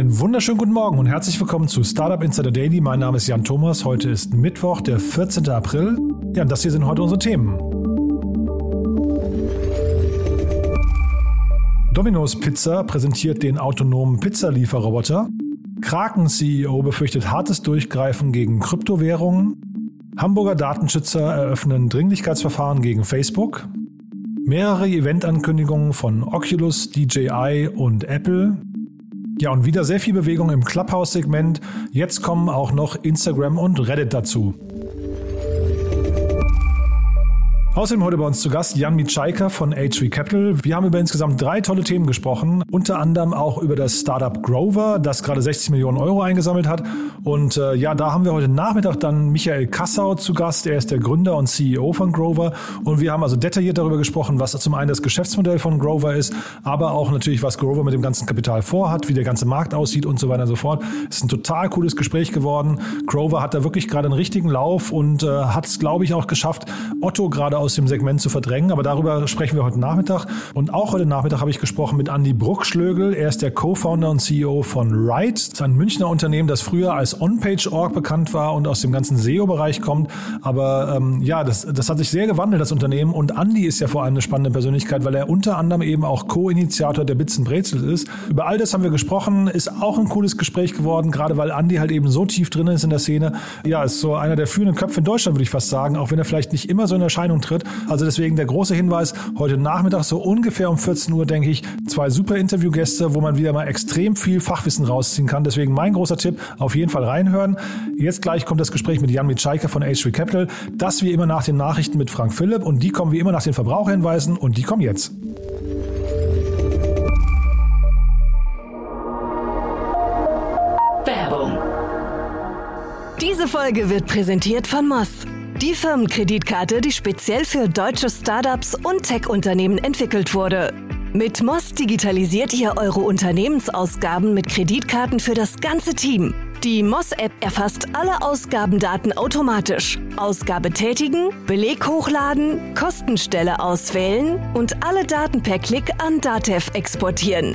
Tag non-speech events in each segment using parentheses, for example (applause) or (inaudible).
einen wunderschönen guten Morgen und herzlich willkommen zu Startup Insider Daily. Mein Name ist Jan Thomas. Heute ist Mittwoch, der 14. April. Ja, und das hier sind heute unsere Themen. Domino's Pizza präsentiert den autonomen Pizzalieferroboter. Kraken-CEO befürchtet hartes Durchgreifen gegen Kryptowährungen. Hamburger Datenschützer eröffnen Dringlichkeitsverfahren gegen Facebook. Mehrere Eventankündigungen von Oculus, DJI und Apple. Ja, und wieder sehr viel Bewegung im Clubhouse-Segment. Jetzt kommen auch noch Instagram und Reddit dazu. Außerdem heute bei uns zu Gast Jan Mitschaika von H3 Capital. Wir haben über insgesamt drei tolle Themen gesprochen, unter anderem auch über das Startup Grover, das gerade 60 Millionen Euro eingesammelt hat. Und äh, ja, da haben wir heute Nachmittag dann Michael Kassau zu Gast. Er ist der Gründer und CEO von Grover. Und wir haben also detailliert darüber gesprochen, was zum einen das Geschäftsmodell von Grover ist, aber auch natürlich, was Grover mit dem ganzen Kapital vorhat, wie der ganze Markt aussieht und so weiter und so fort. Es ist ein total cooles Gespräch geworden. Grover hat da wirklich gerade einen richtigen Lauf und äh, hat es, glaube ich, auch geschafft, Otto gerade aus dem Segment zu verdrängen. Aber darüber sprechen wir heute Nachmittag. Und auch heute Nachmittag habe ich gesprochen mit Andy Bruckschlögel. Er ist der Co-Founder und CEO von Ride. Das ist ein Münchner Unternehmen, das früher als OnPage.org bekannt war und aus dem ganzen SEO-Bereich kommt. Aber ähm, ja, das, das hat sich sehr gewandelt, das Unternehmen. Und Andy ist ja vor allem eine spannende Persönlichkeit, weil er unter anderem eben auch Co-Initiator der Bits Brezels ist. Über all das haben wir gesprochen. Ist auch ein cooles Gespräch geworden, gerade weil Andy halt eben so tief drin ist in der Szene. Ja, ist so einer der führenden Köpfe in Deutschland, würde ich fast sagen, auch wenn er vielleicht nicht immer so in Erscheinung tritt. Also deswegen der große Hinweis, heute Nachmittag so ungefähr um 14 Uhr, denke ich, zwei super Interviewgäste, wo man wieder mal extrem viel Fachwissen rausziehen kann. Deswegen mein großer Tipp, auf jeden Fall reinhören. Jetzt gleich kommt das Gespräch mit Jan Mitschaiker von H3 Capital. Das wie immer nach den Nachrichten mit Frank Philipp und die kommen wie immer nach den Verbraucherhinweisen und die kommen jetzt. Werbung. Diese Folge wird präsentiert von Moss. Die Firmenkreditkarte, die speziell für deutsche Startups und Tech-Unternehmen entwickelt wurde. Mit Moss digitalisiert ihr eure Unternehmensausgaben mit Kreditkarten für das ganze Team. Die Moss-App erfasst alle Ausgabendaten automatisch. Ausgabe tätigen, Beleg hochladen, Kostenstelle auswählen und alle Daten per Klick an Datev exportieren.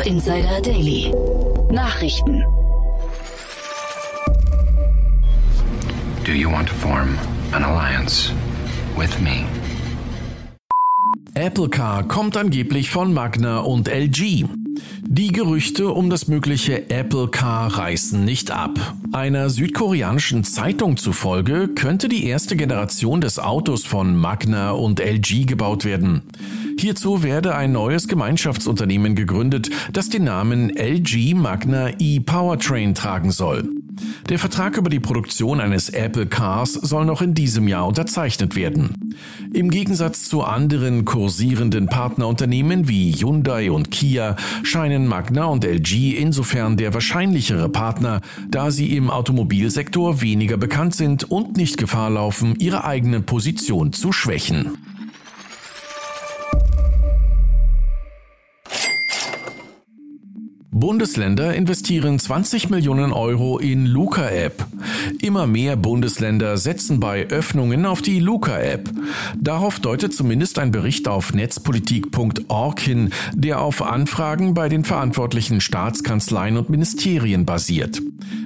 Startup Insider Daily. Nachrichten. Do you want to form an alliance with me? Apple Car kommt angeblich von Magna und LG. Die Gerüchte um das mögliche Apple Car reißen nicht ab. Einer südkoreanischen Zeitung zufolge könnte die erste Generation des Autos von Magna und LG gebaut werden. Hierzu werde ein neues Gemeinschaftsunternehmen gegründet, das den Namen LG Magna e-Powertrain tragen soll. Der Vertrag über die Produktion eines Apple Cars soll noch in diesem Jahr unterzeichnet werden. Im Gegensatz zu anderen kursierenden Partnerunternehmen wie Hyundai und Kia scheinen Magna und LG insofern der wahrscheinlichere Partner, da sie im Automobilsektor weniger bekannt sind und nicht Gefahr laufen, ihre eigene Position zu schwächen. Bundesländer investieren 20 Millionen Euro in Luca-App. Immer mehr Bundesländer setzen bei Öffnungen auf die Luca-App. Darauf deutet zumindest ein Bericht auf netzpolitik.org hin, der auf Anfragen bei den verantwortlichen Staatskanzleien und Ministerien basiert.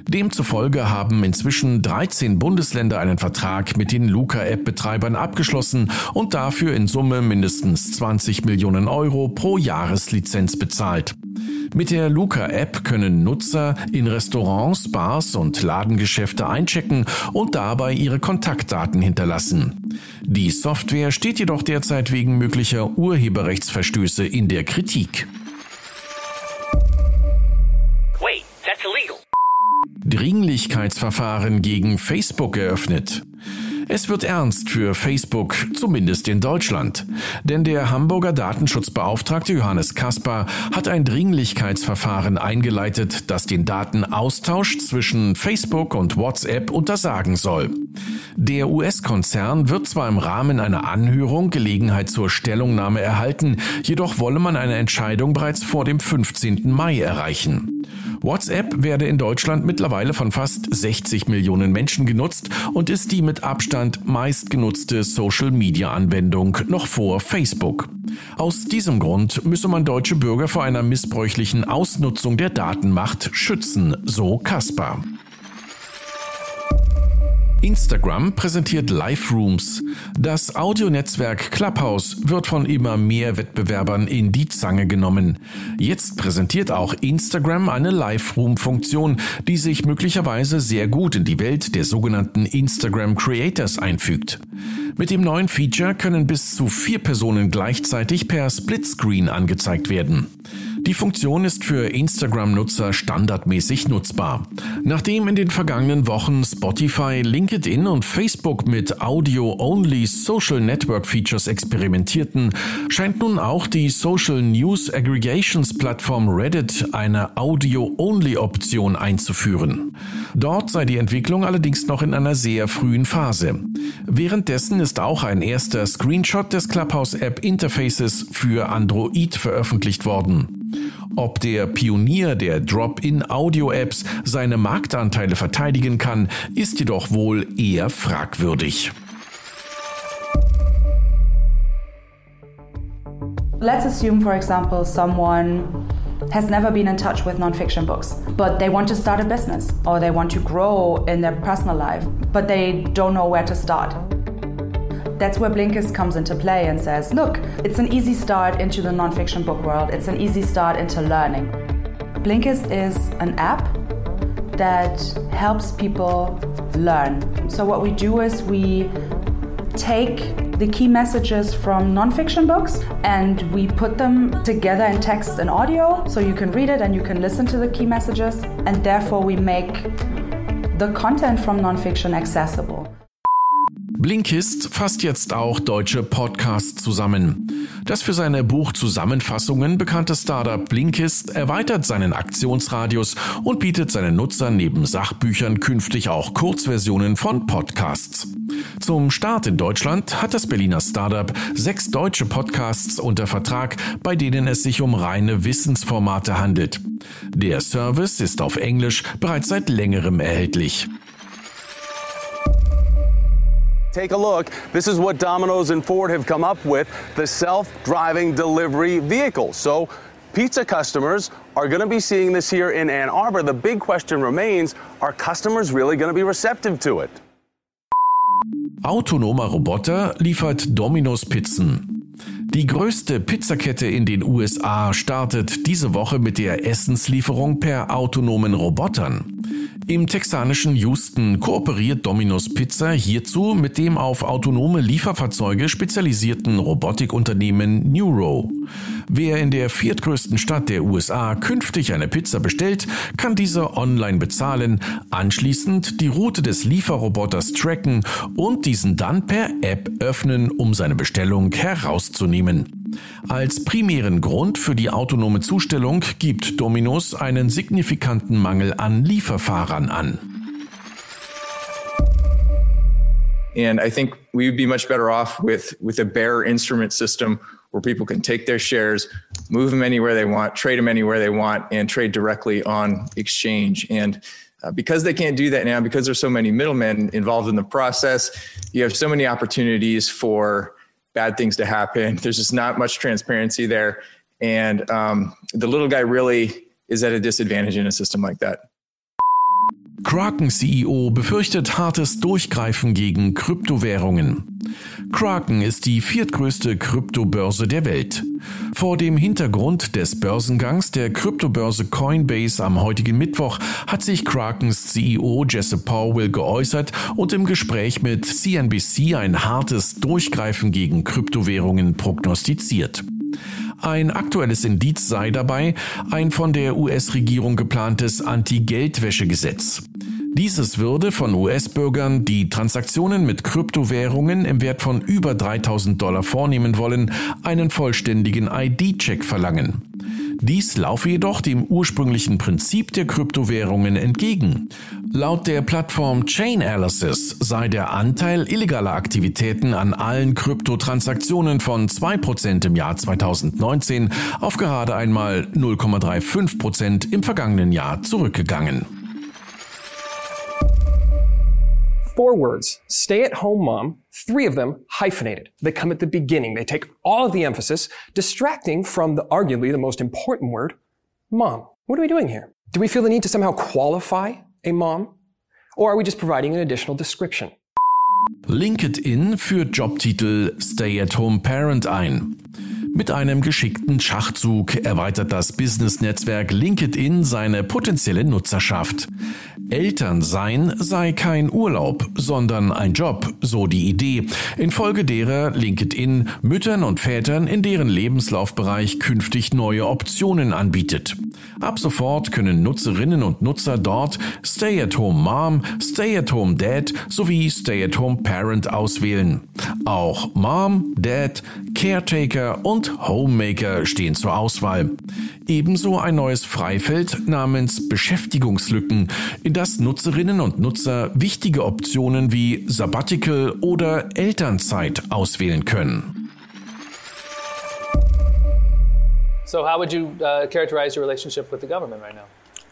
Demzufolge haben inzwischen 13 Bundesländer einen Vertrag mit den Luca-App-Betreibern abgeschlossen und dafür in Summe mindestens 20 Millionen Euro pro Jahreslizenz bezahlt. Mit der Luca-App können Nutzer in Restaurants, Bars und Ladengeschäfte einchecken und dabei ihre Kontaktdaten hinterlassen. Die Software steht jedoch derzeit wegen möglicher Urheberrechtsverstöße in der Kritik. Wait, that's illegal. Dringlichkeitsverfahren gegen Facebook eröffnet. Es wird ernst für Facebook, zumindest in Deutschland. Denn der Hamburger Datenschutzbeauftragte Johannes Kaspar hat ein Dringlichkeitsverfahren eingeleitet, das den Datenaustausch zwischen Facebook und WhatsApp untersagen soll. Der US-Konzern wird zwar im Rahmen einer Anhörung Gelegenheit zur Stellungnahme erhalten, jedoch wolle man eine Entscheidung bereits vor dem 15. Mai erreichen. WhatsApp werde in Deutschland mittlerweile von fast 60 Millionen Menschen genutzt und ist die mit Abstand meistgenutzte Social-Media-Anwendung noch vor Facebook. Aus diesem Grund müsse man deutsche Bürger vor einer missbräuchlichen Ausnutzung der Datenmacht schützen, so Kaspar. Instagram präsentiert Live Rooms. Das Audionetzwerk Clubhouse wird von immer mehr Wettbewerbern in die Zange genommen. Jetzt präsentiert auch Instagram eine Live Room Funktion, die sich möglicherweise sehr gut in die Welt der sogenannten Instagram Creators einfügt. Mit dem neuen Feature können bis zu vier Personen gleichzeitig per Splitscreen angezeigt werden. Die Funktion ist für Instagram-Nutzer standardmäßig nutzbar. Nachdem in den vergangenen Wochen Spotify, LinkedIn und Facebook mit Audio-Only Social Network Features experimentierten, scheint nun auch die Social News Aggregations Plattform Reddit eine Audio-Only-Option einzuführen. Dort sei die Entwicklung allerdings noch in einer sehr frühen Phase. Währenddessen ist auch ein erster Screenshot des Clubhouse-App Interfaces für Android veröffentlicht worden. Ob der Pionier der Drop-in-Audio-Apps seine Marktanteile verteidigen kann, ist jedoch wohl eher fragwürdig. Let's assume, for example, someone has never been in touch with nonfiction books, but they want to start a business or they want to grow in their personal life, but they don't know where to start. That's where Blinkist comes into play and says, look, it's an easy start into the nonfiction book world, it's an easy start into learning. Blinkist is an app that helps people learn. So, what we do is we take the key messages from nonfiction books and we put them together in text and audio so you can read it and you can listen to the key messages, and therefore, we make the content from nonfiction accessible. Blinkist fasst jetzt auch deutsche Podcasts zusammen. Das für seine Buchzusammenfassungen bekannte Startup Blinkist erweitert seinen Aktionsradius und bietet seinen Nutzern neben Sachbüchern künftig auch Kurzversionen von Podcasts. Zum Start in Deutschland hat das Berliner Startup sechs deutsche Podcasts unter Vertrag, bei denen es sich um reine Wissensformate handelt. Der Service ist auf Englisch bereits seit längerem erhältlich. Take a look. This is what Domino's and Ford have come up with the self driving delivery vehicle. So, pizza customers are going to be seeing this here in Ann Arbor. The big question remains are customers really going to be receptive to it? Autonomer Roboter liefert Domino's Pizzen. Die größte Pizzakette in den USA startet diese Woche mit der Essenslieferung per autonomen Robotern. Im texanischen Houston kooperiert Domino's Pizza hierzu mit dem auf autonome Lieferfahrzeuge spezialisierten Robotikunternehmen Neuro. Wer in der viertgrößten Stadt der USA künftig eine Pizza bestellt, kann diese online bezahlen, anschließend die Route des Lieferroboters tracken und diesen dann per App öffnen, um seine Bestellung herauszunehmen. Als primären Grund für die autonome Zustellung gibt Dominos einen signifikanten Mangel an Lieferfahrern an. And I think we would be much better off with, with a bare instrument system where people can take their shares, move them anywhere they want, trade them anywhere they want, and trade directly on exchange. And uh, because they can't do that now, because there's so many middlemen involved in the process, you have so many opportunities for bad things to happen. (laughs) There's just not much transparency there. And um, the little guy really is at a disadvantage in a system like that. Kraken-CEO befürchtet hartes Durchgreifen gegen Kryptowährungen. Kraken ist die viertgrößte Kryptobörse der Welt. Vor dem Hintergrund des Börsengangs der Kryptobörse Coinbase am heutigen Mittwoch hat sich Krakens CEO Jesse Powell geäußert und im Gespräch mit CNBC ein hartes Durchgreifen gegen Kryptowährungen prognostiziert. Ein aktuelles Indiz sei dabei ein von der US-Regierung geplantes Anti-Geldwäsche-Gesetz. Dieses würde von US-Bürgern, die Transaktionen mit Kryptowährungen im Wert von über 3000 Dollar vornehmen wollen, einen vollständigen ID-Check verlangen. Dies laufe jedoch dem ursprünglichen Prinzip der Kryptowährungen entgegen. Laut der Plattform Chainalysis sei der Anteil illegaler Aktivitäten an allen Kryptotransaktionen von 2% im Jahr 2019 auf gerade einmal 0,35% im vergangenen Jahr zurückgegangen. Four words stay at home mom, three of them hyphenated. They come at the beginning. They take all of the emphasis, distracting from the arguably the most important word, mom. What are we doing here? Do we feel the need to somehow qualify a mom? Or are we just providing an additional description? LinkedIn führt Jobtitel Stay at Home Parent ein. Mit einem geschickten Schachzug erweitert das Business-Netzwerk LinkedIn seine potenzielle Nutzerschaft. Eltern sein sei kein Urlaub, sondern ein Job, so die Idee, infolge derer LinkedIn Müttern und Vätern in deren Lebenslaufbereich künftig neue Optionen anbietet. Ab sofort können Nutzerinnen und Nutzer dort Stay-at-Home Mom, Stay-at-Home Dad sowie Stay-at-Home Parent auswählen. Auch Mom, Dad, Caretaker und Homemaker stehen zur Auswahl. Ebenso ein neues Freifeld namens Beschäftigungslücken, in das Nutzerinnen und Nutzer wichtige Optionen wie Sabbatical oder Elternzeit auswählen können. So, how would you uh, characterize your relationship with the government right now?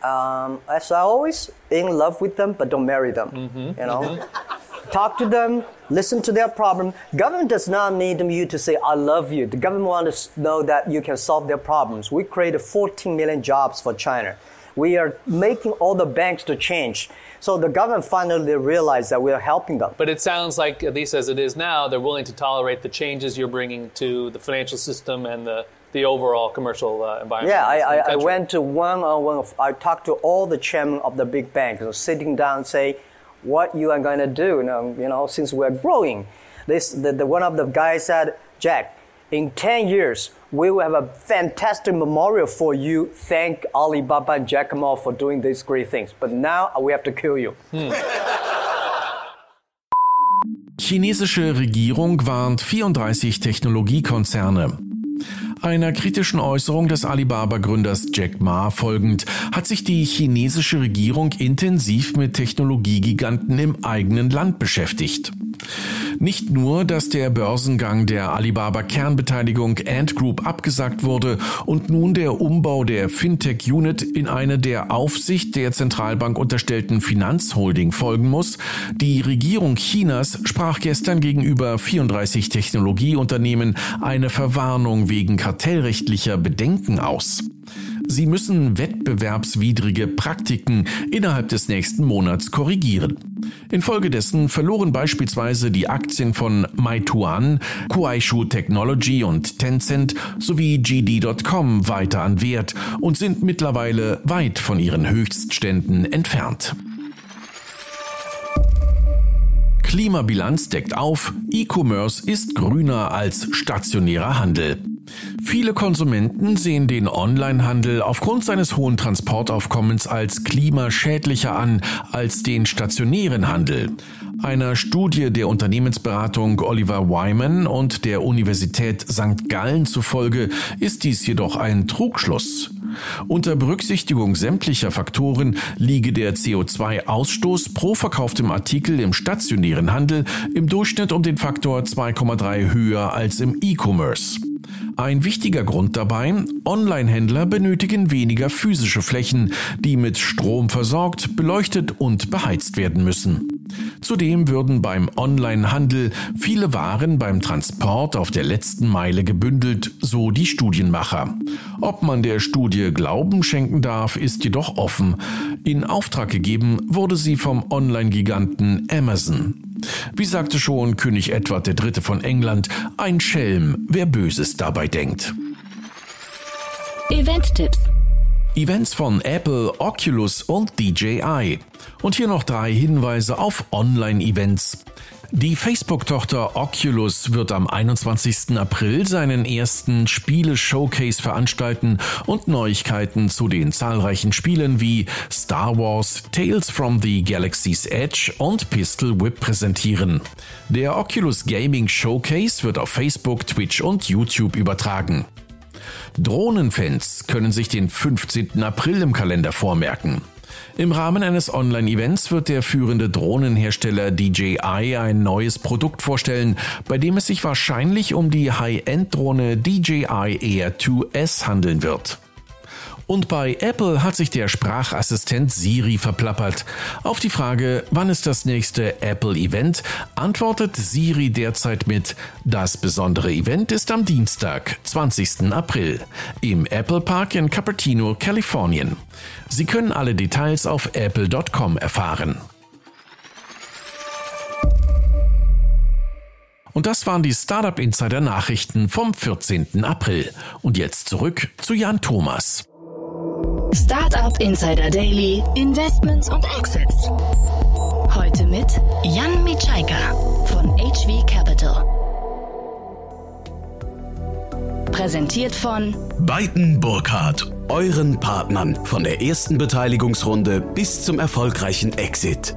Um, as I always, in love with them, but don't marry them. Mm-hmm. You know, mm-hmm. Talk to them, listen to their problem. Government does not need you to say "I love you." The government wants to know that you can solve their problems. We created 14 million jobs for China. We are making all the banks to change. So the government finally realized that we are helping them. But it sounds like, at least as it is now, they're willing to tolerate the changes you're bringing to the financial system and the the overall commercial uh, environment. Yeah, I, I, I, went to one on one. I talked to all the chairmen of the big banks, sitting down, say, what you are going to do. You know, you know, since we're growing, this the, the one of the guys said, Jack, in 10 years, we will have a fantastic memorial for you. Thank Alibaba and Jack Ma for doing these great things. But now we have to kill you. Hmm. Chinesische Regierung warnt 34 Technologiekonzerne. Einer kritischen Äußerung des Alibaba-Gründers Jack Ma folgend hat sich die chinesische Regierung intensiv mit Technologiegiganten im eigenen Land beschäftigt. Nicht nur, dass der Börsengang der Alibaba Kernbeteiligung Ant Group abgesagt wurde und nun der Umbau der Fintech Unit in eine der Aufsicht der Zentralbank unterstellten Finanzholding folgen muss, die Regierung Chinas sprach gestern gegenüber 34 Technologieunternehmen eine Verwarnung wegen kartellrechtlicher Bedenken aus. Sie müssen wettbewerbswidrige Praktiken innerhalb des nächsten Monats korrigieren. Infolgedessen verloren beispielsweise die Aktien von Meituan, Kuaishu Technology und Tencent sowie GD.com weiter an Wert und sind mittlerweile weit von ihren Höchstständen entfernt. Klimabilanz deckt auf, E-Commerce ist grüner als stationärer Handel. Viele Konsumenten sehen den Onlinehandel aufgrund seines hohen Transportaufkommens als klimaschädlicher an als den stationären Handel. Einer Studie der Unternehmensberatung Oliver Wyman und der Universität St. Gallen zufolge ist dies jedoch ein Trugschluss. Unter Berücksichtigung sämtlicher Faktoren liege der CO2-Ausstoß pro verkauftem Artikel im stationären Handel im Durchschnitt um den Faktor 2,3 höher als im E-Commerce. Ein wichtiger Grund dabei, Online-Händler benötigen weniger physische Flächen, die mit Strom versorgt, beleuchtet und beheizt werden müssen. Zudem würden beim Online-Handel viele Waren beim Transport auf der letzten Meile gebündelt, so die Studienmacher. Ob man der Studie Glauben schenken darf, ist jedoch offen. In Auftrag gegeben wurde sie vom Online-Giganten Amazon. Wie sagte schon König Edward III. von England, ein Schelm, wer Böses dabei denkt. Event-Tipps Events von Apple, Oculus und DJI. Und hier noch drei Hinweise auf Online-Events. Die Facebook-Tochter Oculus wird am 21. April seinen ersten Spiele-Showcase veranstalten und Neuigkeiten zu den zahlreichen Spielen wie Star Wars, Tales from the Galaxy's Edge und Pistol Whip präsentieren. Der Oculus Gaming Showcase wird auf Facebook, Twitch und YouTube übertragen. Drohnenfans können sich den 15. April im Kalender vormerken. Im Rahmen eines Online-Events wird der führende Drohnenhersteller DJI ein neues Produkt vorstellen, bei dem es sich wahrscheinlich um die High-End-Drohne DJI Air 2S handeln wird. Und bei Apple hat sich der Sprachassistent Siri verplappert. Auf die Frage, wann ist das nächste Apple-Event, antwortet Siri derzeit mit, das besondere Event ist am Dienstag, 20. April, im Apple Park in Cupertino, Kalifornien. Sie können alle Details auf apple.com erfahren. Und das waren die Startup Insider Nachrichten vom 14. April. Und jetzt zurück zu Jan Thomas. Startup Insider Daily, Investments und Exits. Heute mit Jan Mitschaika von HV Capital. Präsentiert von Beiten Burkhardt, euren Partnern von der ersten Beteiligungsrunde bis zum erfolgreichen Exit.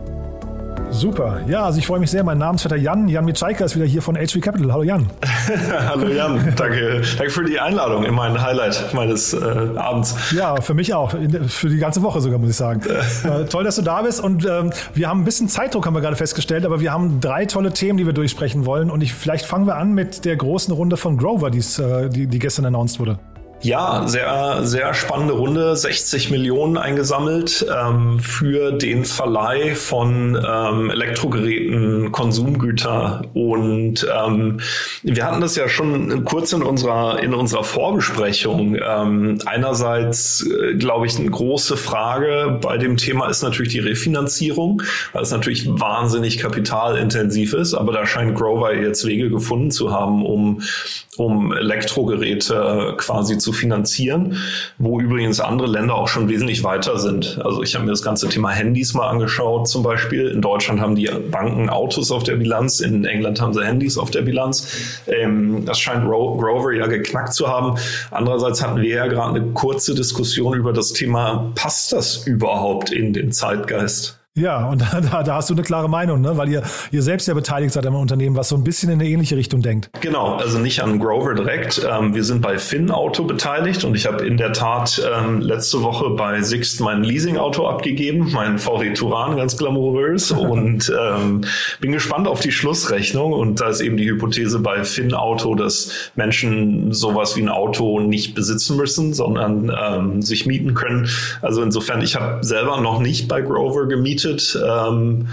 Super. Ja, also ich freue mich sehr. Mein Namensvetter Jan, Jan Mitschaiker ist wieder hier von HV Capital. Hallo Jan. (laughs) Hallo Jan, danke, danke für die Einladung in mein Highlight meines äh, Abends. Ja, für mich auch. Für die ganze Woche sogar, muss ich sagen. (laughs) äh, toll, dass du da bist. Und ähm, wir haben ein bisschen Zeitdruck, haben wir gerade festgestellt, aber wir haben drei tolle Themen, die wir durchsprechen wollen. Und ich, vielleicht fangen wir an mit der großen Runde von Grover, äh, die, die gestern announced wurde. Ja, sehr, sehr spannende Runde. 60 Millionen eingesammelt ähm, für den Verleih von ähm, Elektrogeräten, Konsumgüter. Und ähm, wir hatten das ja schon kurz in unserer, in unserer Vorbesprechung. Ähm, einerseits, äh, glaube ich, eine große Frage bei dem Thema ist natürlich die Refinanzierung, weil es natürlich wahnsinnig kapitalintensiv ist. Aber da scheint Grover jetzt Wege gefunden zu haben, um, um Elektrogeräte quasi zu finanzieren, wo übrigens andere Länder auch schon wesentlich weiter sind. Also ich habe mir das ganze Thema Handys mal angeschaut zum Beispiel. In Deutschland haben die Banken Autos auf der Bilanz, in England haben sie Handys auf der Bilanz. Ähm, das scheint Grover ja geknackt zu haben. Andererseits hatten wir ja gerade eine kurze Diskussion über das Thema, passt das überhaupt in den Zeitgeist? Ja, und (laughs) da, da hast du eine klare Meinung, ne? weil ihr, ihr selbst ja beteiligt seid am Unternehmen, was so ein bisschen in eine ähnliche Richtung denkt. Genau, also nicht an Grover direkt. Ähm, wir sind bei Finn Auto beteiligt und ich habe in der Tat ähm, letzte Woche bei Sixt mein Leasing-Auto abgegeben, mein VW Turan, ganz glamourös (laughs) und ähm, bin gespannt auf die Schlussrechnung und da ist eben die Hypothese bei Finn Auto, dass Menschen sowas wie ein Auto nicht besitzen müssen, sondern ähm, sich mieten können. Also insofern, ich habe selber noch nicht bei Grover gemietet bietet. Ähm,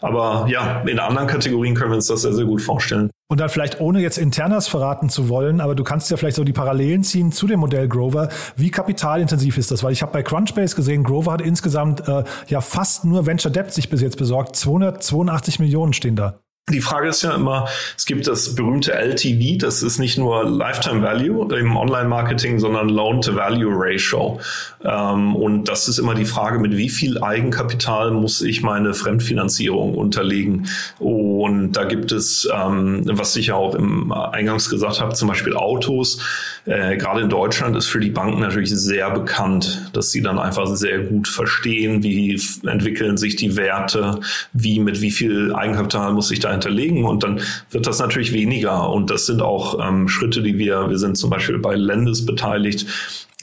aber ja, in anderen Kategorien können wir uns das sehr, sehr gut vorstellen. Und dann vielleicht ohne jetzt Internas verraten zu wollen, aber du kannst ja vielleicht so die Parallelen ziehen zu dem Modell Grover. Wie kapitalintensiv ist das? Weil ich habe bei Crunchbase gesehen, Grover hat insgesamt äh, ja fast nur Venture Debt sich bis jetzt besorgt. 282 Millionen stehen da. Die Frage ist ja immer, es gibt das berühmte LTV, das ist nicht nur Lifetime Value im Online-Marketing, sondern Loan-to-Value-Ratio. Ähm, und das ist immer die Frage, mit wie viel Eigenkapital muss ich meine Fremdfinanzierung unterlegen? Und da gibt es, ähm, was ich ja auch im Eingangs gesagt habe, zum Beispiel Autos. Äh, gerade in Deutschland ist für die Banken natürlich sehr bekannt, dass sie dann einfach sehr gut verstehen, wie entwickeln sich die Werte, wie mit wie viel Eigenkapital muss ich da hinterlegen und dann wird das natürlich weniger. Und das sind auch ähm, Schritte, die wir, wir sind zum Beispiel bei Lendes beteiligt,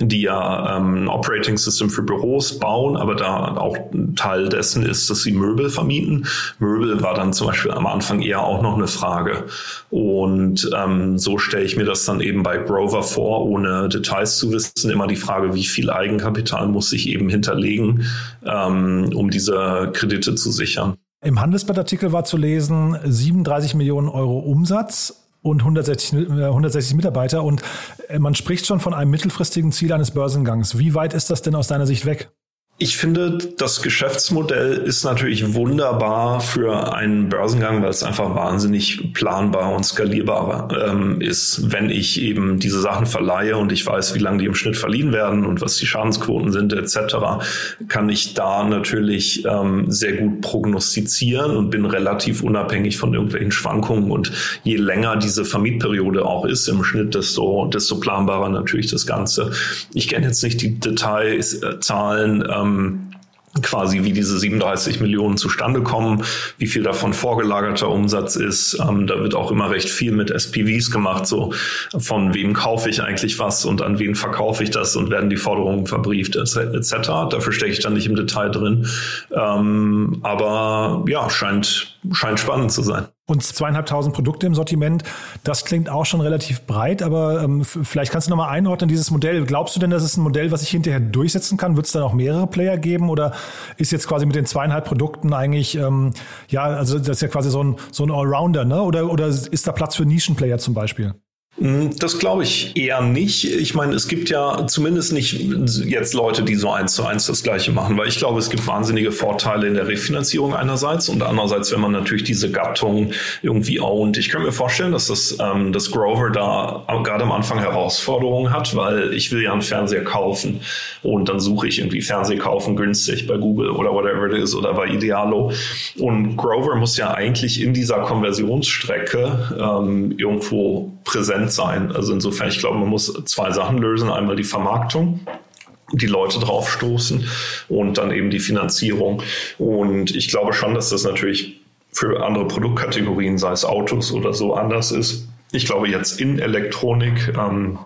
die ja ähm, ein Operating System für Büros bauen, aber da auch ein Teil dessen ist, dass sie Möbel vermieten. Möbel war dann zum Beispiel am Anfang eher auch noch eine Frage. Und ähm, so stelle ich mir das dann eben bei Grover vor, ohne Details zu wissen, immer die Frage, wie viel Eigenkapital muss ich eben hinterlegen, ähm, um diese Kredite zu sichern. Im Handelsblattartikel war zu lesen 37 Millionen Euro Umsatz und 160, 160 äh, Mitarbeiter und äh, man spricht schon von einem mittelfristigen Ziel eines Börsengangs. Wie weit ist das denn aus deiner Sicht weg? Ich finde, das Geschäftsmodell ist natürlich wunderbar für einen Börsengang, weil es einfach wahnsinnig planbar und skalierbar ähm, ist. Wenn ich eben diese Sachen verleihe und ich weiß, wie lange die im Schnitt verliehen werden und was die Schadensquoten sind etc., kann ich da natürlich ähm, sehr gut prognostizieren und bin relativ unabhängig von irgendwelchen Schwankungen. Und je länger diese Vermietperiode auch ist im Schnitt, desto, desto planbarer natürlich das Ganze. Ich kenne jetzt nicht die Details, äh. Ähm, ähm, quasi wie diese 37 Millionen zustande kommen, wie viel davon vorgelagerter Umsatz ist. Ähm, da wird auch immer recht viel mit SPVs gemacht, so von wem kaufe ich eigentlich was und an wen verkaufe ich das und werden die Forderungen verbrieft etc. Dafür stecke ich dann nicht im Detail drin. Ähm, aber ja, scheint, scheint spannend zu sein und zweieinhalbtausend Produkte im Sortiment. Das klingt auch schon relativ breit, aber ähm, vielleicht kannst du nochmal einordnen, dieses Modell. Glaubst du denn, das ist ein Modell, was sich hinterher durchsetzen kann? Wird es da noch mehrere Player geben oder ist jetzt quasi mit den zweieinhalb Produkten eigentlich, ähm, ja, also das ist ja quasi so ein, so ein Allrounder, ne? Oder, oder ist da Platz für Nischenplayer zum Beispiel? Hm, das glaube ich eher nicht. Ich meine, es gibt ja zumindest nicht jetzt Leute, die so eins zu eins das Gleiche machen, weil ich glaube, es gibt wahnsinnige Vorteile in der Refinanzierung einerseits und andererseits, wenn man natürlich diese Gattung irgendwie ownt. Ich kann mir vorstellen, dass das, ähm, dass Grover da gerade am Anfang Herausforderungen hat, weil ich will ja einen Fernseher kaufen und dann suche ich irgendwie Fernseher kaufen günstig bei Google oder whatever it is oder bei Idealo. Und Grover muss ja eigentlich in dieser Konversionsstrecke ähm, irgendwo präsent sein. Also insofern, ich glaube, man muss zwei Sachen lösen. Einmal die Vermarktung die Leute draufstoßen und dann eben die Finanzierung. Und ich glaube schon, dass das natürlich für andere Produktkategorien, sei es Autos oder so, anders ist. Ich glaube jetzt in Elektronik ähm,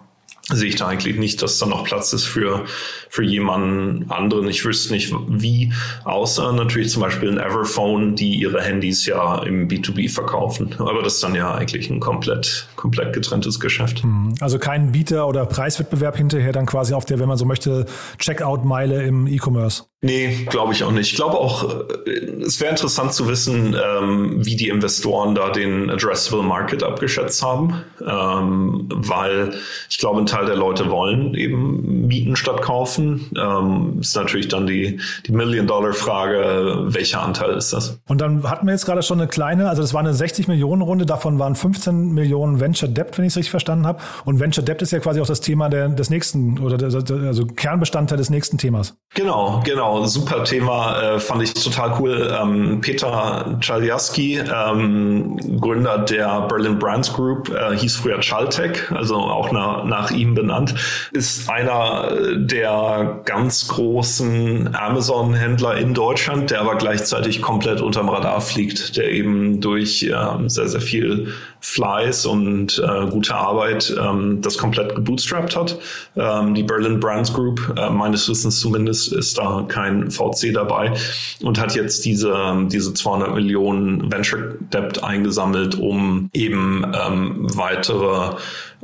sehe ich da eigentlich nicht, dass da noch Platz ist für, für jemanden anderen. Ich wüsste nicht wie, außer natürlich zum Beispiel ein Everphone, die ihre Handys ja im B2B verkaufen. Aber das ist dann ja eigentlich ein komplett, komplett getrenntes Geschäft. Mhm. Also kein Bieter- oder Preiswettbewerb hinterher dann quasi auf der, wenn man so möchte, Checkout-Meile im E-Commerce. Nee, glaube ich auch nicht. Ich glaube auch, äh, es wäre interessant zu wissen, ähm, wie die Investoren da den Addressable Market abgeschätzt haben, ähm, weil ich glaube, ein Teil der Leute wollen eben mieten statt kaufen. Ähm, ist natürlich dann die, die Million-Dollar-Frage, welcher Anteil ist das? Und dann hatten wir jetzt gerade schon eine kleine, also das war eine 60-Millionen-Runde, davon waren 15 Millionen Venture Debt, wenn ich es richtig verstanden habe. Und Venture Debt ist ja quasi auch das Thema der, des nächsten oder der, also Kernbestandteil des nächsten Themas. Genau, genau super Thema, äh, fand ich total cool. Ähm, Peter Czaljaski, ähm, Gründer der Berlin Brands Group, äh, hieß früher Chaltech, also auch nach, nach ihm benannt, ist einer der ganz großen Amazon-Händler in Deutschland, der aber gleichzeitig komplett unterm Radar fliegt, der eben durch äh, sehr, sehr viel Fleiß und äh, gute Arbeit ähm, das komplett gebootstrapped hat. Ähm, die Berlin Brands Group, äh, meines Wissens zumindest, ist da kein VC dabei und hat jetzt diese, diese 200 Millionen Venture Debt eingesammelt, um eben ähm, weitere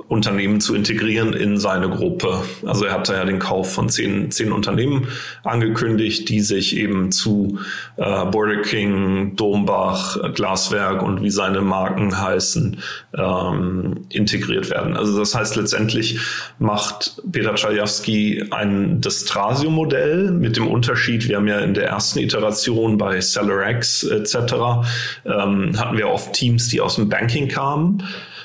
Unternehmen zu integrieren in seine Gruppe. Also er hat da ja den Kauf von zehn, zehn Unternehmen angekündigt, die sich eben zu äh, Border King, Dombach, Glaswerk und wie seine Marken heißen, ähm, integriert werden. Also das heißt letztendlich macht Peter Czajewski ein Distrasio-Modell mit dem Unterschied, wir haben ja in der ersten Iteration bei SellerX etc. Ähm, hatten wir oft Teams, die aus dem Banking kamen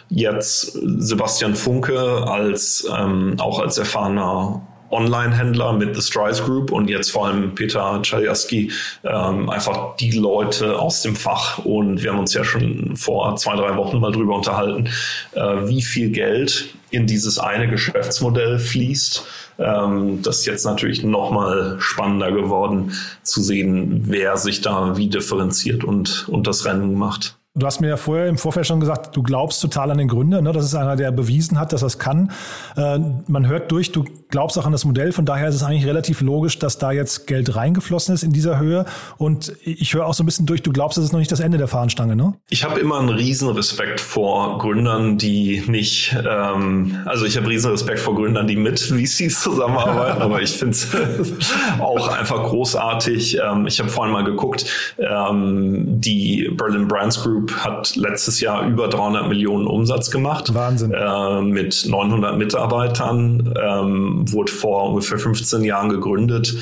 jetzt Sebastian Funke als ähm, auch als erfahrener Online-Händler mit The Strides Group und jetzt vor allem Peter Czajewski, ähm, einfach die Leute aus dem Fach. Und wir haben uns ja schon vor zwei, drei Wochen mal drüber unterhalten, äh, wie viel Geld in dieses eine Geschäftsmodell fließt. Ähm, das ist jetzt natürlich noch mal spannender geworden zu sehen, wer sich da wie differenziert und, und das Rennen macht. Du hast mir ja vorher im Vorfeld schon gesagt, du glaubst total an den Gründer. Ne? Das ist einer, der bewiesen hat, dass er es kann. Äh, man hört durch, du glaubst auch an das Modell. Von daher ist es eigentlich relativ logisch, dass da jetzt Geld reingeflossen ist in dieser Höhe. Und ich höre auch so ein bisschen durch, du glaubst, das ist noch nicht das Ende der Fahnenstange, ne? Ich habe immer einen riesen Respekt vor Gründern, die nicht, ähm, also ich habe riesen Respekt vor Gründern, die mit VCs zusammenarbeiten, (laughs) aber ich finde es (laughs) auch einfach großartig. Ähm, ich habe vorhin mal geguckt, ähm, die Berlin Brands Group Group hat letztes Jahr über 300 Millionen Umsatz gemacht. Wahnsinn. Äh, mit 900 Mitarbeitern, ähm, wurde vor ungefähr 15 Jahren gegründet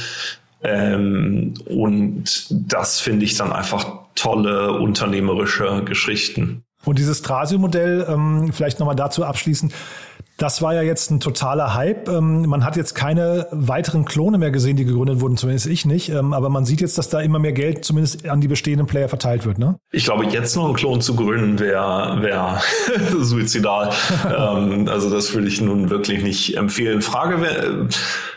Ähm, und das finde ich dann einfach tolle unternehmerische Geschichten. Und dieses Trasio-Modell, ähm, vielleicht nochmal dazu abschließend, das war ja jetzt ein totaler Hype. Ähm, man hat jetzt keine weiteren Klone mehr gesehen, die gegründet wurden, zumindest ich nicht. Ähm, aber man sieht jetzt, dass da immer mehr Geld zumindest an die bestehenden Player verteilt wird, ne? Ich glaube, jetzt noch einen Klon zu gründen wäre wär (laughs) suizidal. ähm, also das würde ich nun wirklich nicht empfehlen. Frage wäre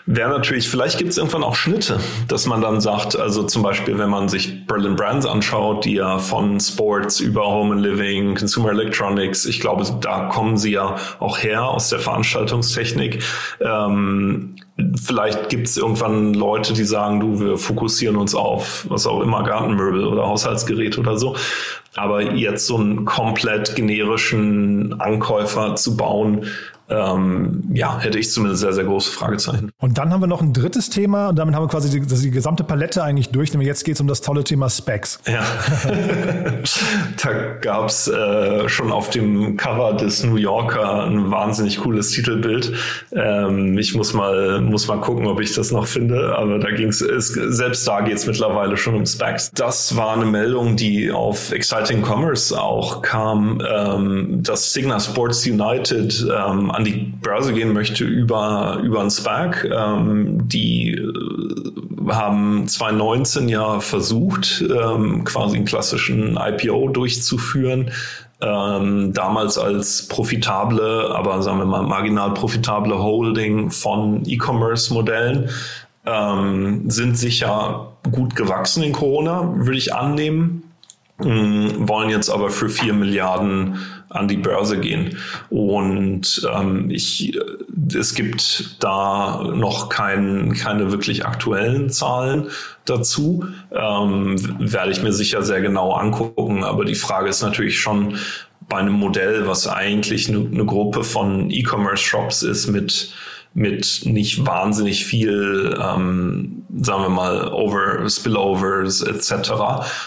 wär natürlich, vielleicht gibt es irgendwann auch Schnitte, dass man dann sagt, also zum Beispiel, wenn man sich Berlin Brands anschaut, die ja von Sports über Home and Living, Consumer Electronics, ich glaube, da kommen sie ja auch her aus der Veranstaltungstechnik. Ähm, vielleicht gibt es irgendwann Leute, die sagen, du, wir fokussieren uns auf was auch immer, Gartenmöbel oder Haushaltsgerät oder so. Aber jetzt so einen komplett generischen Ankäufer zu bauen, ähm, ja, hätte ich zumindest sehr, sehr große Fragezeichen. Und dann haben wir noch ein drittes Thema und damit haben wir quasi die, die gesamte Palette eigentlich durch. Nämlich jetzt geht es um das tolle Thema Specs. Ja, (laughs) da gab's äh, schon auf dem Cover des New Yorker ein wahnsinnig cooles Titelbild. Ähm, ich muss mal, muss mal gucken, ob ich das noch finde, aber da ging's, es, selbst da geht's mittlerweile schon um Specs. Das war eine Meldung, die auf Exciting Commerce auch kam, ähm, dass Signa Sports United ähm, an die Börse gehen möchte über, über ein SPAC. Ähm, die äh, haben 2019 ja versucht, ähm, quasi einen klassischen IPO durchzuführen. Ähm, damals als profitable, aber sagen wir mal marginal profitable Holding von E-Commerce-Modellen. Ähm, sind sicher gut gewachsen in Corona, würde ich annehmen. Ähm, wollen jetzt aber für 4 Milliarden an die Börse gehen. Und ähm, ich, äh, es gibt da noch kein, keine wirklich aktuellen Zahlen dazu. Ähm, werde ich mir sicher sehr genau angucken. Aber die Frage ist natürlich schon bei einem Modell, was eigentlich eine, eine Gruppe von E-Commerce-Shops ist mit mit nicht wahnsinnig viel, ähm, sagen wir mal, Over, Spillovers etc.,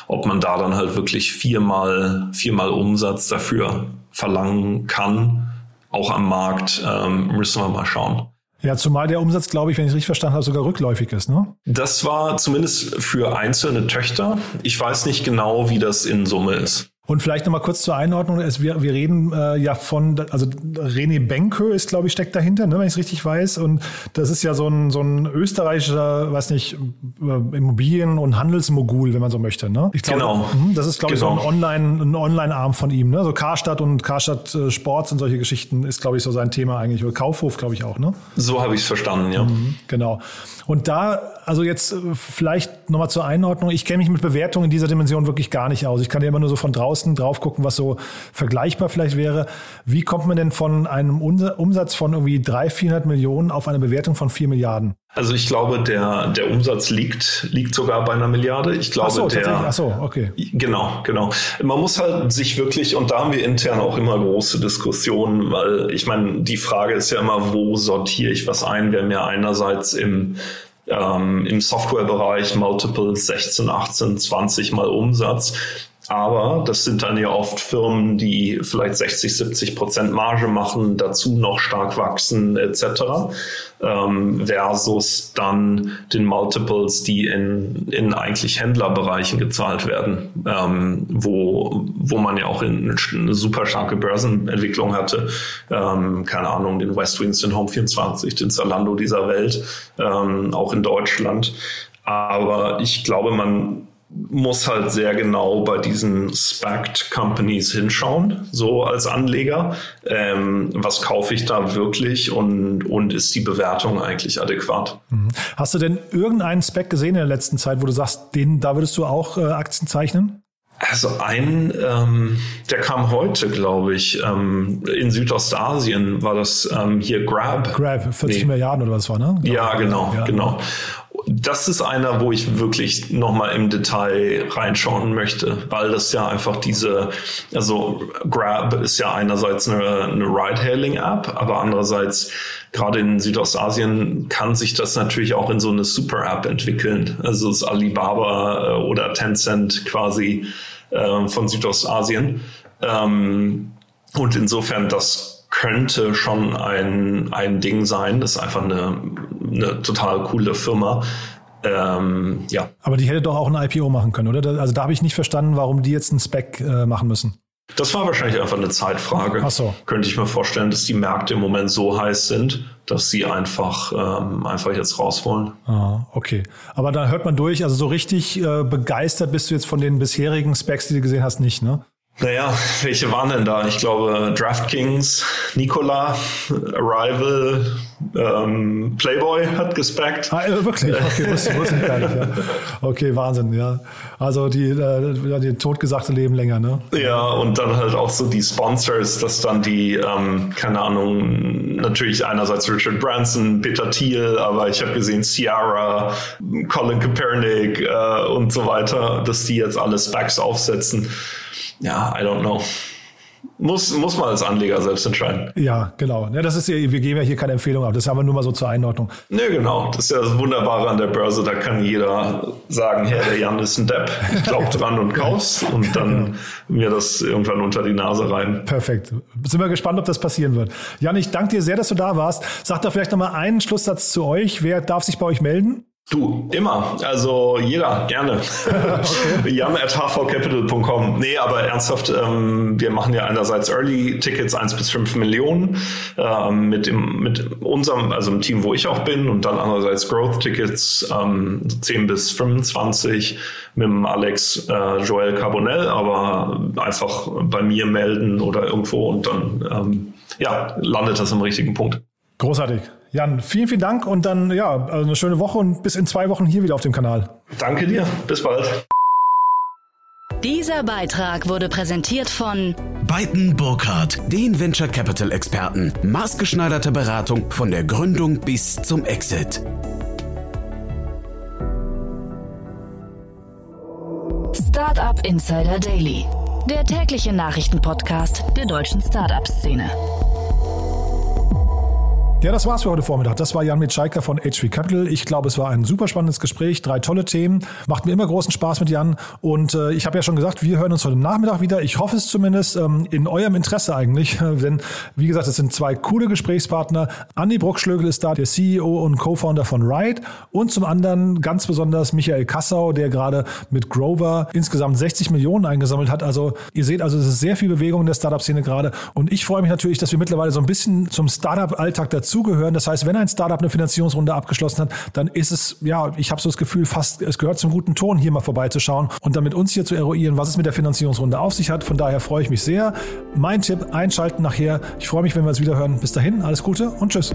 ob man da dann halt wirklich viermal, viermal Umsatz dafür verlangen kann, auch am Markt, ähm, müssen wir mal schauen. Ja, zumal der Umsatz, glaube ich, wenn ich es richtig verstanden habe, sogar rückläufig ist, ne? Das war zumindest für einzelne Töchter. Ich weiß nicht genau, wie das in Summe ist. Und vielleicht nochmal kurz zur Einordnung. Es, wir, wir reden äh, ja von, also René Benke ist, glaube ich, steckt dahinter, ne, wenn ich es richtig weiß. Und das ist ja so ein, so ein österreichischer, weiß nicht, äh, Immobilien- und Handelsmogul, wenn man so möchte. Ne? Ich glaube, genau. Mh, das ist, glaube genau. ich, so ein genau. Online, ein Online-Arm von ihm. Ne? So Karstadt und Karstadt äh, Sports und solche Geschichten ist, glaube ich, so sein Thema eigentlich. Oder Kaufhof, glaube ich, auch, ne? So habe ich es verstanden, ja. Mhm, genau. Und da, also jetzt äh, vielleicht nochmal zur Einordnung. Ich kenne mich mit Bewertungen in dieser Dimension wirklich gar nicht aus. Ich kann ja immer nur so von draußen drauf gucken, was so vergleichbar vielleicht wäre. Wie kommt man denn von einem Umsatz von irgendwie 300, 400 Millionen auf eine Bewertung von 4 Milliarden? Also ich glaube, der, der Umsatz liegt, liegt sogar bei einer Milliarde. Ich glaube, Ach so, der, Ach so, okay. Genau, genau. Man muss halt sich wirklich, und da haben wir intern auch immer große Diskussionen, weil ich meine, die Frage ist ja immer, wo sortiere ich was ein? Wir haben ja einerseits im ähm, im Softwarebereich Multiples 16, 18, 20 mal Umsatz. Aber das sind dann ja oft Firmen, die vielleicht 60, 70 Prozent Marge machen, dazu noch stark wachsen etc. Ähm, versus dann den Multiples, die in, in eigentlich Händlerbereichen gezahlt werden, ähm, wo, wo man ja auch in eine super starke Börsenentwicklung hatte. Ähm, keine Ahnung, den Westwings, den Home24, den Zalando dieser Welt, ähm, auch in Deutschland. Aber ich glaube, man muss halt sehr genau bei diesen SPACed Companies hinschauen, so als Anleger. Ähm, was kaufe ich da wirklich und, und ist die Bewertung eigentlich adäquat? Mhm. Hast du denn irgendeinen SPAC gesehen in der letzten Zeit, wo du sagst, den, da würdest du auch äh, Aktien zeichnen? Also ein, ähm, der kam heute, glaube ich, ähm, in Südostasien war das ähm, hier Grab. Grab, 40 nee. Milliarden oder was war, ne? Ja, genau, ja. genau das ist einer, wo ich wirklich nochmal im Detail reinschauen möchte, weil das ja einfach diese, also Grab ist ja einerseits eine, eine Ride-Hailing-App, aber andererseits gerade in Südostasien kann sich das natürlich auch in so eine Super-App entwickeln. Also das Alibaba äh, oder Tencent quasi äh, von Südostasien. Ähm, und insofern das könnte schon ein, ein Ding sein. Das ist einfach eine, eine total coole Firma. Ähm, ja. Aber die hätte doch auch ein IPO machen können, oder? Also da habe ich nicht verstanden, warum die jetzt einen Spec äh, machen müssen. Das war wahrscheinlich einfach eine Zeitfrage. Ach so. Könnte ich mir vorstellen, dass die Märkte im Moment so heiß sind, dass sie einfach, ähm, einfach jetzt raus wollen. Ah, okay. Aber da hört man durch, also so richtig äh, begeistert bist du jetzt von den bisherigen Specs, die du gesehen hast, nicht, ne? Naja, welche waren denn da? Ich glaube DraftKings, Nikola, Arrival, ähm, Playboy hat gespeckt. Ah, wirklich? Okay, wusste, wusste ich gar nicht. Ja. Okay, Wahnsinn, ja. Also die, äh, die totgesagte leben länger, ne? Ja, und dann halt auch so die Sponsors, dass dann die, ähm, keine Ahnung, natürlich einerseits Richard Branson, Peter Thiel, aber ich habe gesehen Ciara, Colin Kaepernick äh, und so weiter, dass die jetzt alle Specs aufsetzen ja, I don't know. Muss, muss man als Anleger selbst entscheiden. Ja, genau. Ja, das ist ja, wir geben ja hier keine Empfehlung ab. Das ist aber nur mal so zur Einordnung. Ne, genau. Das ist ja das Wunderbare an der Börse. Da kann jeder sagen, Herr, der Jan ist ein Depp. Ich glaub dran und (laughs) kauf's und dann mir das irgendwann unter die Nase rein. Perfekt. Sind wir gespannt, ob das passieren wird. Jan, ich danke dir sehr, dass du da warst. Sag da vielleicht nochmal einen Schlusssatz zu euch. Wer darf sich bei euch melden? Du, immer. Also jeder, gerne. okay. (laughs) Jan at hvcapital.com. Nee, aber ernsthaft, ähm, wir machen ja einerseits Early Tickets 1 bis 5 Millionen ähm, mit, dem, mit unserem, also im Team, wo ich auch bin, und dann andererseits Growth Tickets ähm, 10 bis 25 mit dem Alex äh, Joel Carbonell, aber einfach bei mir melden oder irgendwo und dann ähm, ja, landet das im richtigen Punkt. Großartig. Jan, vielen, vielen Dank und dann ja, also eine schöne Woche und bis in zwei Wochen hier wieder auf dem Kanal. Danke dir. Bis bald. Dieser Beitrag wurde präsentiert von Beiten Burkhardt, den Venture Capital Experten. Maßgeschneiderte Beratung von der Gründung bis zum Exit. Startup Insider Daily, der tägliche Nachrichtenpodcast der deutschen Startup-Szene. Ja, das war's für heute Vormittag. Das war Jan Mitschaiker von HV Capital. Ich glaube, es war ein super spannendes Gespräch. Drei tolle Themen. Macht mir immer großen Spaß mit Jan. Und äh, ich habe ja schon gesagt, wir hören uns heute Nachmittag wieder. Ich hoffe es zumindest ähm, in eurem Interesse eigentlich. (laughs) Denn, wie gesagt, es sind zwei coole Gesprächspartner. Andi Bruckschlögel ist da, der CEO und Co-Founder von Ride. Und zum anderen ganz besonders Michael Kassau, der gerade mit Grover insgesamt 60 Millionen eingesammelt hat. Also ihr seht, also es ist sehr viel Bewegung in der Startup-Szene gerade. Und ich freue mich natürlich, dass wir mittlerweile so ein bisschen zum Startup-Alltag dazu dazugehören. Das heißt, wenn ein Startup eine Finanzierungsrunde abgeschlossen hat, dann ist es, ja, ich habe so das Gefühl, fast, es gehört zum guten Ton, hier mal vorbeizuschauen und dann mit uns hier zu eruieren, was es mit der Finanzierungsrunde auf sich hat. Von daher freue ich mich sehr. Mein Tipp, einschalten nachher. Ich freue mich, wenn wir uns wieder hören. Bis dahin, alles Gute und tschüss.